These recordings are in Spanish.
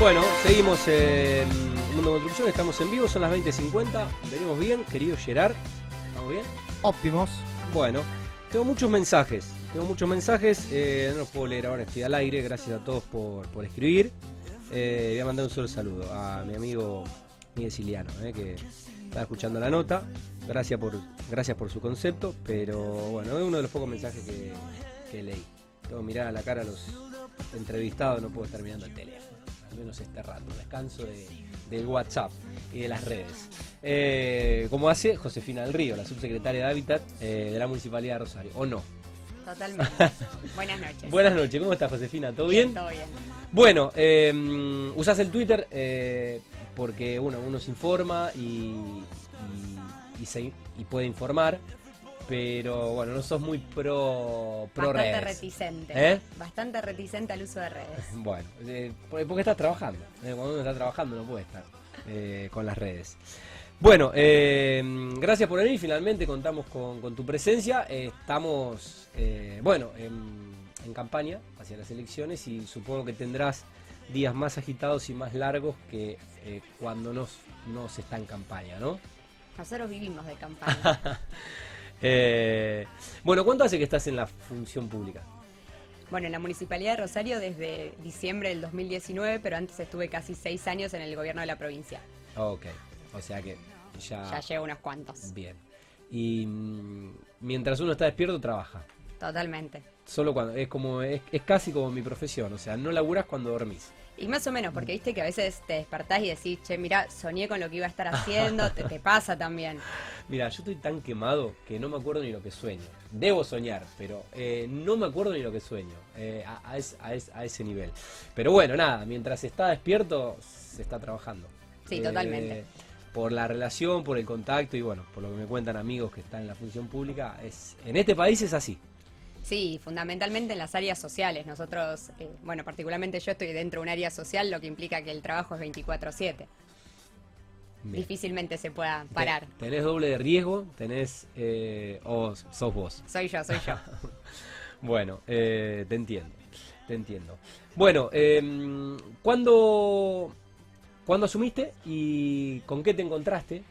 Bueno, seguimos en Mundo Construcción, estamos en vivo, son las 20.50, venimos bien, querido Gerard, ¿estamos bien? Óptimos. Bueno, tengo muchos mensajes, tengo muchos mensajes, eh, no los puedo leer ahora, estoy al aire, gracias a todos por, por escribir. Eh, voy a mandar un solo saludo a mi amigo Miguel Siliano, eh, que está escuchando la nota, gracias por, gracias por su concepto, pero bueno, es uno de los pocos mensajes que, que leí. Tengo que mirar a la cara a los entrevistados, no puedo estar mirando el teléfono al menos este rato, descanso de, del WhatsApp y de las redes. Eh, como hace Josefina del Río, la subsecretaria de Hábitat eh, de la Municipalidad de Rosario, ¿o no? Totalmente. Buenas noches. Buenas noches, ¿cómo estás Josefina? ¿Todo bien? Todo bien. Bueno, eh, usás el Twitter eh, porque bueno, uno se informa y, y, y se- y puede informar, pero bueno, no sos muy pro, pro Bastante redes. reticente. ¿Eh? Bastante reticente al uso de redes. Bueno, eh, por- porque estás trabajando. eh, cuando uno está trabajando no puede estar eh, con las redes. Bueno, gracias por venir. Finalmente contamos con, con tu presencia. Estamos, bueno, en, en campaña hacia las elecciones y supongo que tendrás días más agitados y más largos que eh, cuando no se está en campaña, ¿no? Nosotros vivimos de campaña. Eh, bueno, ¿cuánto hace que estás en la función pública? bueno, en la Municipalidad de Rosario desde diciembre del 2019, pero antes estuve casi seis años en el gobierno de la provincia. Ok, o sea que ya... Ya llevo unos cuantos. Bien. Y mm, mientras uno está despierto, trabaja. Totalmente. Solo cuando. Es como. Es, es casi como mi profesión. O sea, no laburas cuando dormís. Y más o menos, porque viste que a veces te despertás y decís, che, mira, soñé con lo que iba a estar haciendo, te, te pasa también. Mira, yo estoy tan quemado que no me acuerdo ni lo que sueño. Debo soñar, pero eh, no me acuerdo ni lo que sueño. eh, a, a es- a es- a ese nivel. Pero bueno, nada, mientras está despierto, se está trabajando. Sí, Eh, totalmente. Por la relación, por el contacto y bueno, por lo que me cuentan amigos que están en la función pública, es en este país es así. Sí, fundamentalmente en las áreas sociales. Nosotros, eh, bueno, particularmente yo estoy dentro de un área social, lo que implica que el trabajo es 24/7. Bien. Difícilmente se pueda parar. Tenés doble de riesgo, tenés. Eh, o sos vos. Soy yo, soy yo. Bueno, eh, te entiendo. Te entiendo. Bueno, eh, ¿cuándo, ¿cuándo asumiste y con qué te encontraste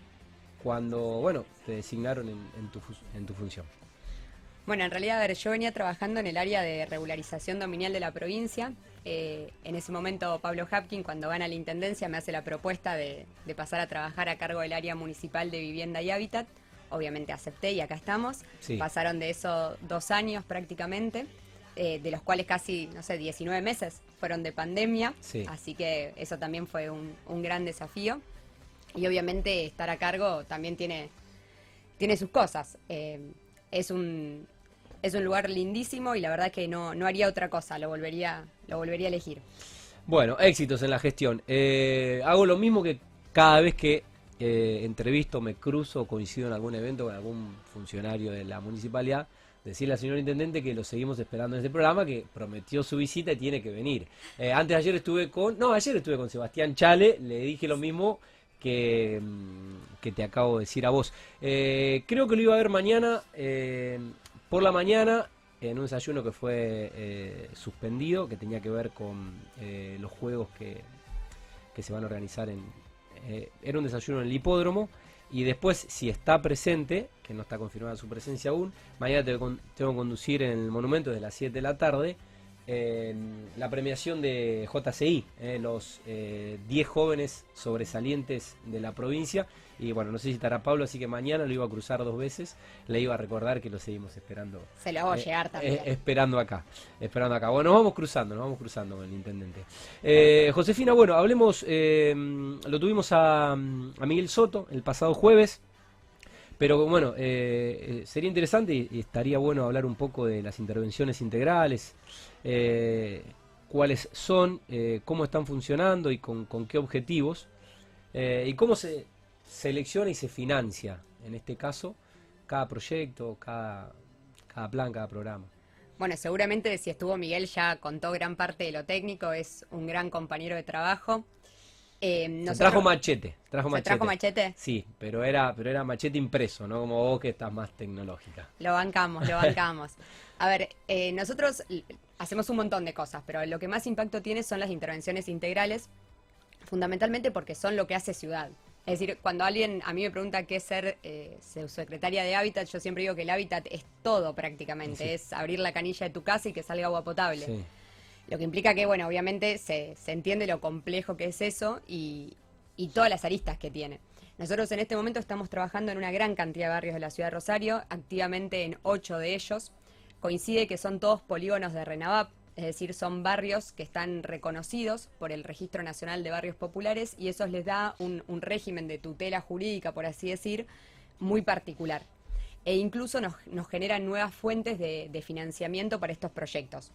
cuando, bueno, te designaron en, en tu, fu- en tu función? Bueno, en realidad, a ver, yo venía trabajando en el área de regularización dominial de la provincia. Eh, en ese momento, Pablo Hapkin, cuando gana la intendencia, me hace la propuesta de, de pasar a trabajar a cargo del área municipal de vivienda y hábitat. Obviamente acepté y acá estamos. Sí. Pasaron de eso dos años prácticamente, eh, de los cuales casi, no sé, 19 meses fueron de pandemia. Sí. Así que eso también fue un, un gran desafío. Y obviamente estar a cargo también tiene, tiene sus cosas. Eh, es un es un lugar lindísimo y la verdad que no, no haría otra cosa, lo volvería, lo volvería a elegir. Bueno, éxitos en la gestión. Eh, hago lo mismo que cada vez que eh, entrevisto, me cruzo coincido en algún evento con algún funcionario de la municipalidad, decirle al señor intendente que lo seguimos esperando en este programa, que prometió su visita y tiene que venir. Eh, antes ayer estuve con, no, ayer estuve con Sebastián Chale, le dije lo mismo que, mm, que te acabo de decir a vos. Creo que lo iba a ver mañana, por la mañana, en un desayuno que fue eh, suspendido, que tenía que ver con eh, los juegos que, que se van a organizar en... eh, era un desayuno en el hipódromo y después, si está presente, que no está confirmada su presencia aún, mañana tengo, que conducir en el monumento desde las 7 de la tarde en la premiación de JCI, eh, los eh, 10 jóvenes sobresalientes de la provincia. Y bueno, no sé si estará Pablo, así que mañana lo iba a cruzar dos veces. Le iba a recordar que lo seguimos esperando Se lo hago eh, llegar también. eh, esperando acá, esperando acá. Bueno, nos vamos cruzando, nos vamos cruzando con el intendente. Eh, Josefina, bueno, hablemos, eh, lo tuvimos a, a Miguel Soto el pasado jueves, pero bueno, eh, eh, sería interesante y, estaría bueno hablar un poco de las intervenciones integrales, eh, cuáles son, cómo están funcionando y con, qué objetivos, y cómo se selecciona y se financia, en este caso, cada proyecto, cada plan, cada programa. Bueno, seguramente si estuvo Miguel ya contó gran parte de lo técnico, es un gran compañero de trabajo. Eh, Se trajo machete, trajo ¿Se machete. trajo machete? Sí, pero era, pero era machete impreso, ¿no? Como vos que estás más tecnológica. Lo bancamos, lo bancamos. A ver, eh, nosotros hacemos un montón de cosas, pero lo que más impacto tiene son las intervenciones integrales, fundamentalmente porque son lo que hace ciudad. Es decir, cuando alguien a mí me pregunta qué es ser eh, secretaria de hábitat, yo siempre digo que el hábitat es todo prácticamente, es abrir la canilla de tu casa y que salga agua potable. Lo que implica que, bueno, obviamente se, entiende lo complejo que es eso y, y todas las aristas que tiene. Nosotros en este momento estamos trabajando en una gran cantidad de barrios de la ciudad de Rosario, activamente en ocho de ellos. Coincide que son todos polígonos de Renavap, es decir, son barrios que están reconocidos por el Registro Nacional de Barrios Populares y eso les da un, régimen de tutela jurídica, por así decir, muy particular. E incluso nos, generan nuevas fuentes de, financiamiento para estos proyectos.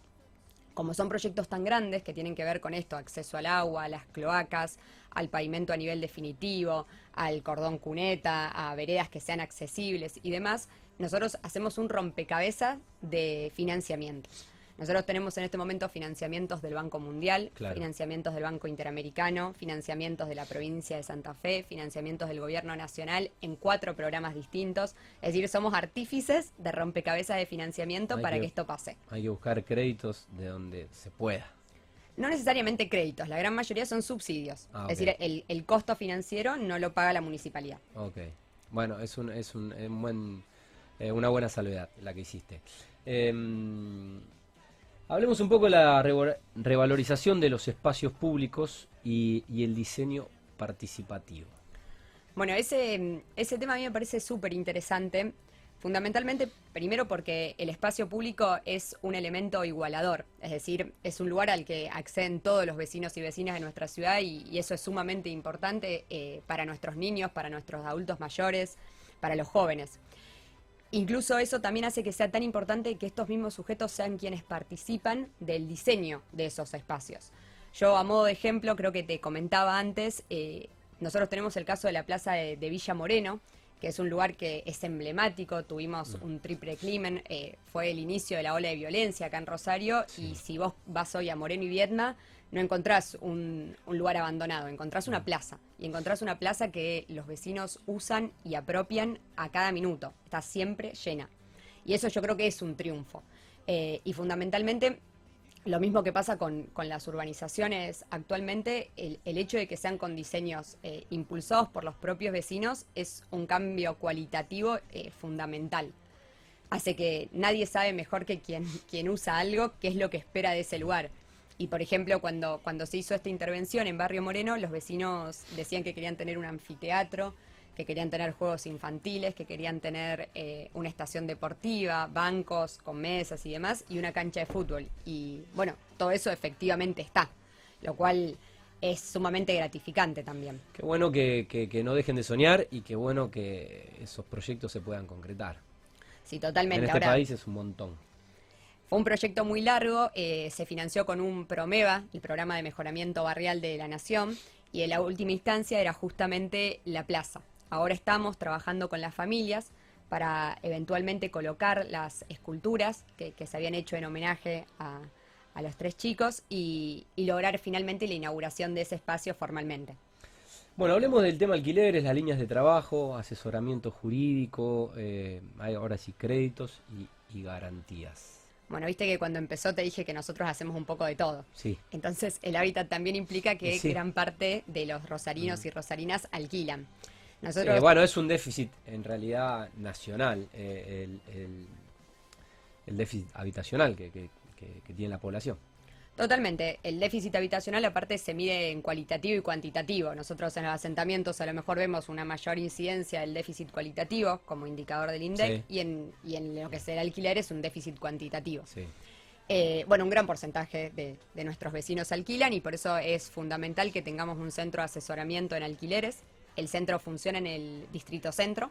Como son proyectos tan grandes que tienen que ver con esto, acceso al agua, a las cloacas, al pavimento a nivel definitivo, al cordón cuneta, a veredas que sean accesibles y demás, nosotros hacemos un rompecabezas de financiamiento. Nosotros tenemos en este momento financiamientos del Banco Mundial, financiamientos del Banco Interamericano, financiamientos de la provincia de Santa Fe, financiamientos del Gobierno Nacional en cuatro programas distintos. Es decir, somos artífices de rompecabezas de financiamiento para que, esto pase. Hay que buscar créditos de donde se pueda. No necesariamente créditos, la gran mayoría son subsidios. Ah, es decir, el, costo financiero no lo paga la municipalidad. Ok. Bueno, es, un, es un, buen, eh, una buena salvedad la que hiciste. Em, Hablemos un poco de la revalorización de los espacios públicos y, el diseño participativo. Bueno, ese, ese tema a mí me parece súper interesante, fundamentalmente primero porque el espacio público es un elemento igualador, es decir, es un lugar al que acceden todos los vecinos y vecinas de nuestra ciudad y, eso es sumamente importante eh, para nuestros niños, para nuestros adultos mayores, para los jóvenes. Incluso eso también hace que sea tan importante que estos mismos sujetos sean quienes participan del diseño de esos espacios. Yo, a modo de ejemplo, creo que te comentaba antes, eh, nosotros tenemos el caso de la plaza de, Villa Moreno, que es un lugar que es emblemático, tuvimos mm. un triple crimen, eh, fue el inicio de la ola de violencia acá en Rosario, y si vos vas hoy a Moreno y Vietma, no encontrás un, lugar abandonado, encontrás una plaza. Y encontrás una plaza que los vecinos usan y apropian a cada minuto. Está siempre llena. Y eso yo creo que es un triunfo. Eh, y fundamentalmente, lo mismo que pasa con, las urbanizaciones actualmente, el, hecho de que sean con diseños eh, impulsados por los propios vecinos es un cambio cualitativo eh, fundamental. Hace que nadie sabe mejor que quien, quien usa algo qué es lo que espera de ese lugar. Y por ejemplo, cuando, cuando se hizo esta intervención en Barrio Moreno, los vecinos decían que querían tener un anfiteatro, que querían tener juegos infantiles, que querían tener eh, una estación deportiva, bancos con mesas y demás, y una cancha de fútbol. Y bueno, todo eso efectivamente está, lo cual es sumamente gratificante también. Qué bueno que, que no dejen de soñar y qué bueno que esos proyectos se puedan concretar. Sí, totalmente. En este país es un montón. Fue un proyecto muy largo, eh, se financió con un PROMEVA, el Programa de Mejoramiento Barrial de la Nación, y en la última instancia era justamente la plaza. Ahora estamos trabajando con las familias para eventualmente colocar las esculturas que, se habían hecho en homenaje a, los tres chicos y, lograr finalmente la inauguración de ese espacio formalmente. Bueno, hablemos del tema alquileres, las líneas de trabajo, asesoramiento jurídico, eh, ahora sí créditos y garantías. Bueno, viste que cuando empezó te dije que nosotros hacemos un poco de todo. Sí. Entonces, el hábitat también implica que gran parte de los rosarinos mm. y rosarinas alquilan. Nosotros... bueno, es un déficit en realidad nacional, eh, el, déficit habitacional que tiene la población. Totalmente. El déficit habitacional aparte se mide en cualitativo y cuantitativo. Nosotros en los asentamientos a lo mejor vemos una mayor incidencia del déficit cualitativo como indicador del INDEC y, en, y en lo que es el alquiler es un déficit cuantitativo. Eh, bueno, un gran porcentaje de, de, nuestros vecinos alquilan y por eso es fundamental que tengamos un centro de asesoramiento en alquileres. El centro funciona en el distrito centro.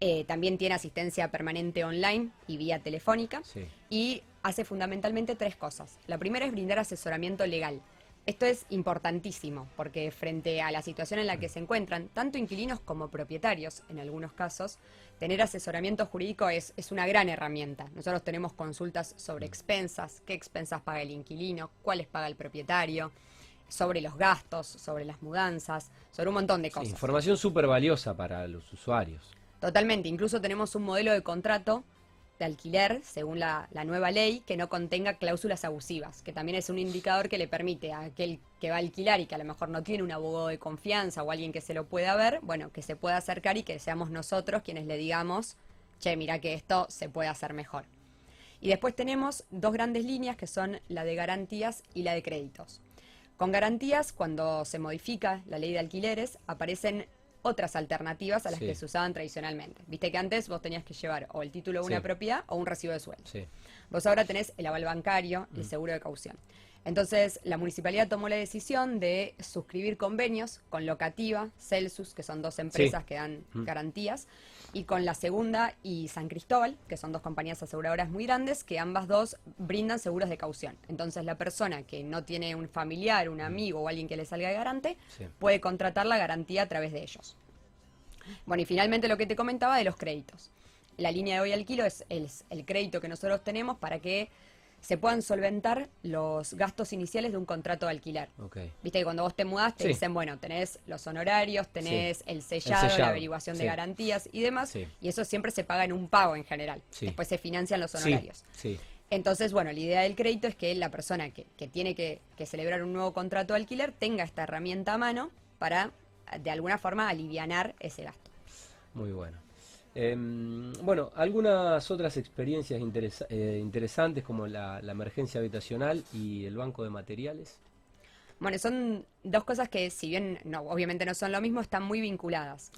Eh, también tiene asistencia permanente online y vía telefónica. Y hace fundamentalmente tres cosas. La primera es brindar asesoramiento legal. Esto es importantísimo porque frente a la situación en la que se encuentran, tanto inquilinos como propietarios, en algunos casos, tener asesoramiento jurídico es, es una gran herramienta. Nosotros tenemos consultas sobre expensas, qué expensas paga el inquilino, cuáles paga el propietario, sobre los gastos, sobre las mudanzas, sobre un montón de cosas. información súper valiosa para los usuarios. Totalmente, incluso tenemos un modelo de contrato de alquiler, según la, nueva ley, que no contenga cláusulas abusivas, que también es un indicador que le permite a aquel que va a alquilar y que a lo mejor no tiene un abogado de confianza o alguien que se lo pueda ver, bueno, que se pueda acercar y que seamos nosotros quienes le digamos, che, mira que esto se puede hacer mejor. Y después tenemos dos grandes líneas que son la de garantías y la de créditos. Con garantías, cuando se modifica la ley de alquileres, aparecen otras alternativas a las que se usaban tradicionalmente. Viste que antes vos tenías que llevar o el título de una propiedad o un recibo de sueldo. Vos ahora tenés el aval bancario y el mm. seguro de caución. Entonces, la municipalidad tomó la decisión de suscribir convenios con Locativa, Celsus, que son dos empresas que dan mm. garantías, y con la segunda y San Cristóbal, que son dos compañías aseguradoras muy grandes, que ambas dos brindan seguros de caución. Entonces, la persona que no tiene un familiar, un mm. amigo o alguien que le salga de garante, puede contratar la garantía a través de ellos. Bueno, y finalmente lo que te comentaba de los créditos. La línea de hoy alquilo es el crédito que nosotros tenemos para que se puedan solventar los gastos iniciales de un contrato de alquiler. Viste que cuando vos te mudás te dicen, bueno, tenés los honorarios, tenés el, sellado, la averiguación de garantías y demás, y eso siempre se paga en un pago en general. Después se financian los honorarios. Entonces, bueno, la idea del crédito es que la persona que, tiene que, que celebrar un nuevo contrato de alquiler tenga esta herramienta a mano para, de alguna forma, alivianar ese gasto. Muy bueno. Em, bueno, algunas otras experiencias eh, interesantes como la, emergencia habitacional y el banco de materiales. Bueno, son dos cosas que si bien no, obviamente no son lo mismo, están muy vinculadas.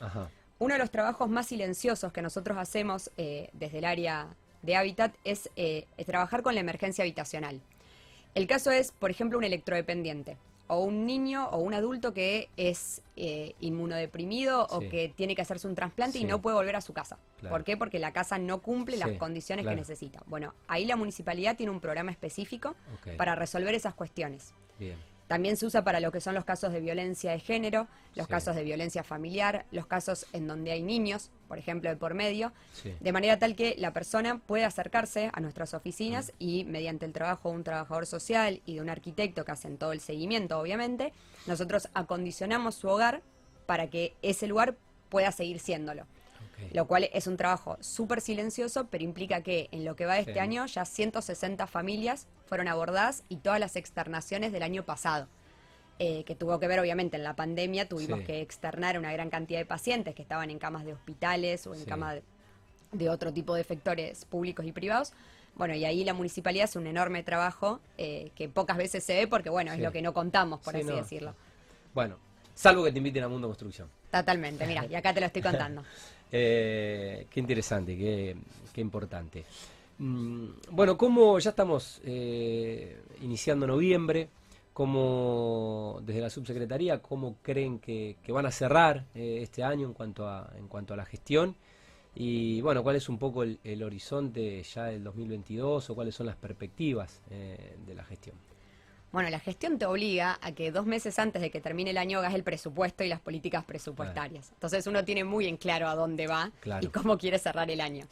Uno de los trabajos más silenciosos que nosotros hacemos eh, desde el área de hábitat es eh, trabajar con la emergencia habitacional. El caso es, por ejemplo, un electrodependiente o un niño o un adulto que es eh, inmunodeprimido o que tiene que hacerse un trasplante y no puede volver a su casa. ¿Por qué? Porque la casa no cumple las condiciones que necesita. Bueno, ahí la municipalidad tiene un programa específico para resolver esas cuestiones. Bien. También se usa para lo que son los casos de violencia de género, los casos de violencia familiar, los casos en donde hay niños, por ejemplo, de por medio, de manera tal que la persona puede acercarse a nuestras oficinas mm. y mediante el trabajo de un trabajador social y de un arquitecto que hacen todo el seguimiento, obviamente, nosotros acondicionamos su hogar para que ese lugar pueda seguir siéndolo. Lo cual es un trabajo súper silencioso, pero implica que en lo que va de este año ya 160 familias fueron abordadas y todas las externaciones del año pasado. Eh, que tuvo que ver obviamente en la pandemia, tuvimos que externar una gran cantidad de pacientes que estaban en camas de hospitales o en camas de, otro tipo de efectores públicos y privados. Bueno, y ahí la municipalidad hace un enorme trabajo eh, que pocas veces se ve porque, bueno, es lo que no contamos, por así decirlo. Bueno, salvo que te inviten a Mundo Construcción. Totalmente, mira, y acá te lo estoy contando. Eh, qué interesante, qué, importante. Mm, bueno, como ya estamos iniciando noviembre, ¿cómo desde la subsecretaría, cómo creen que, van a cerrar eh, este año en cuanto, a, en cuanto a la gestión? Y bueno, ¿cuál es un poco el, el horizonte ya del 2022 o cuáles son las perspectivas de la gestión? Bueno, la gestión te obliga a que dos meses antes de que termine el año hagas el presupuesto y las políticas presupuestarias. Entonces uno tiene muy en claro a dónde va y cómo quiere cerrar el año.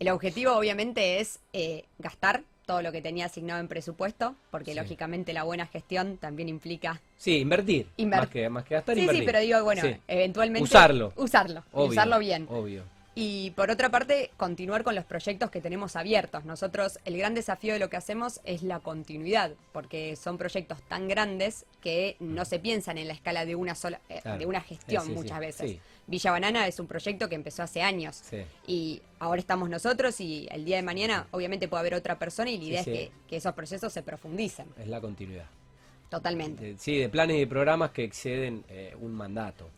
El objetivo obviamente es eh, gastar todo lo que tenía asignado en presupuesto, porque lógicamente la buena gestión también implica... Sí, invertir. más, que, más que gastar, sí, invertir. Sí, pero digo, bueno, eventualmente... Usarlo. Usarlo, usarlo bien. Obvio. Y por otra parte, continuar con los proyectos que tenemos abiertos. Nosotros, el gran desafío de lo que hacemos es la continuidad, porque son proyectos tan grandes que no se piensan en la escala de una sola, eh, de una gestión muchas veces. Villa Banana es un proyecto que empezó hace años y ahora estamos nosotros y el día de mañana obviamente puede haber otra persona y la idea es que, esos procesos se profundicen. Es la continuidad. Totalmente. Sí, de planes y programas que exceden eh, un mandato.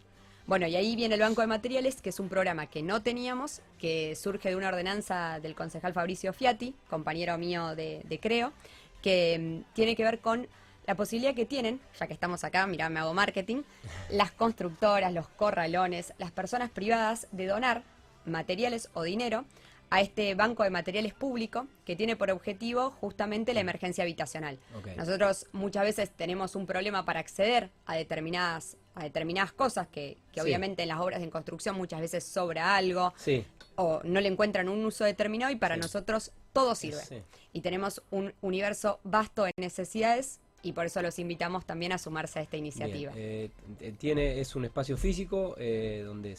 Bueno, y ahí viene el Banco de Materiales, que es un programa que no teníamos, que surge de una ordenanza del concejal Fabricio Fiati, compañero mío de, Creo, que mm, tiene que ver con la posibilidad que tienen, ya que estamos acá, mira, me hago marketing, las constructoras, los corralones, las personas privadas de donar materiales o dinero a este banco de materiales público que tiene por objetivo justamente la emergencia habitacional. Nosotros muchas veces tenemos un problema para acceder a determinadas a determinadas cosas que, obviamente en las obras de construcción muchas veces sobra algo o no le encuentran un uso determinado y para nosotros todo sirve. Y tenemos un universo vasto de necesidades y por eso los invitamos también a sumarse a esta iniciativa. Eh, tiene, es un espacio físico eh, donde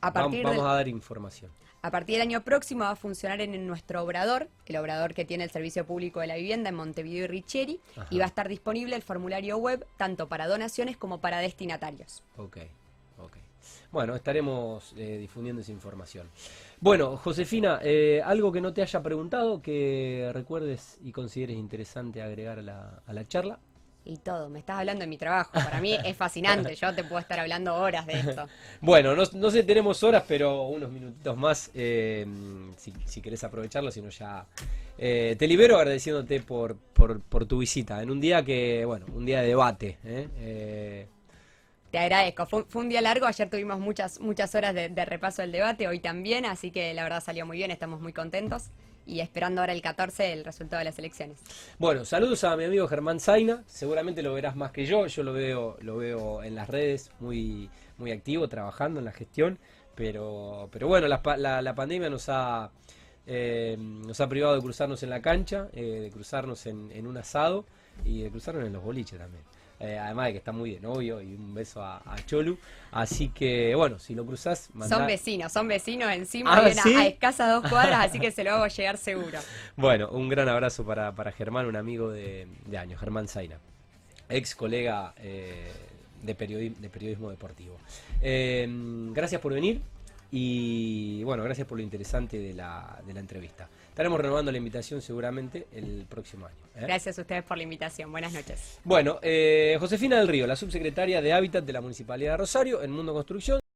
vamos, a dar información. A partir del año próximo va a funcionar en nuestro obrador, el obrador que tiene el Servicio Público de la Vivienda en Montevideo y Richieri, Ajá. y va a estar disponible el formulario web tanto para donaciones como para destinatarios. Ok, ok. Bueno, estaremos eh, difundiendo esa información. Bueno, Josefina, eh, algo que no te haya preguntado, que recuerdes y consideres interesante agregar a la, a la charla. Y todo, me estás hablando de mi trabajo. Para mí es fascinante, yo te puedo estar hablando horas de esto. Bueno, no, no sé, tenemos horas, pero unos minutitos más, eh, si, si querés aprovecharlo, si no ya... eh, te libero agradeciéndote por, por, por tu visita, en un día que, bueno, un día de debate. ¿eh? Te agradezco. Fue, un día largo, ayer tuvimos muchas, muchas horas de, repaso del debate, hoy también, así que la verdad salió muy bien, estamos muy contentos y esperando ahora el 14 el resultado de las elecciones. Bueno, saludos a mi amigo Germán Zaina, seguramente lo verás más que yo, yo lo veo, lo veo en las redes muy, muy activo, trabajando en la gestión, pero, pero bueno, la, pa- la- la pandemia nos ha, eh, nos ha privado de cruzarnos en la cancha, eh, de cruzarnos en un asado y de cruzarnos en los boliches también. Eh, además de que está muy de novio y un beso a, a Cholu. Así que, bueno, si lo cruzás, mandá- Son vecinos, son vecinos encima, Ah, viven a- ¿sí? a, escasas dos cuadras, así que se lo hago llegar seguro. Bueno, un gran abrazo para, para Germán, un amigo de, de años, Germán Zaina, ex colega eh, de, periodi- de periodismo deportivo. Eh, gracias por venir y bueno, gracias por lo interesante de la, de la entrevista. Estaremos renovando la invitación seguramente el próximo año. ¿eh? Gracias a ustedes por la invitación. Buenas noches. Bueno, eh, Josefina del Río, la subsecretaria de Hábitat de la Municipalidad de Rosario, en Mundo Construcción.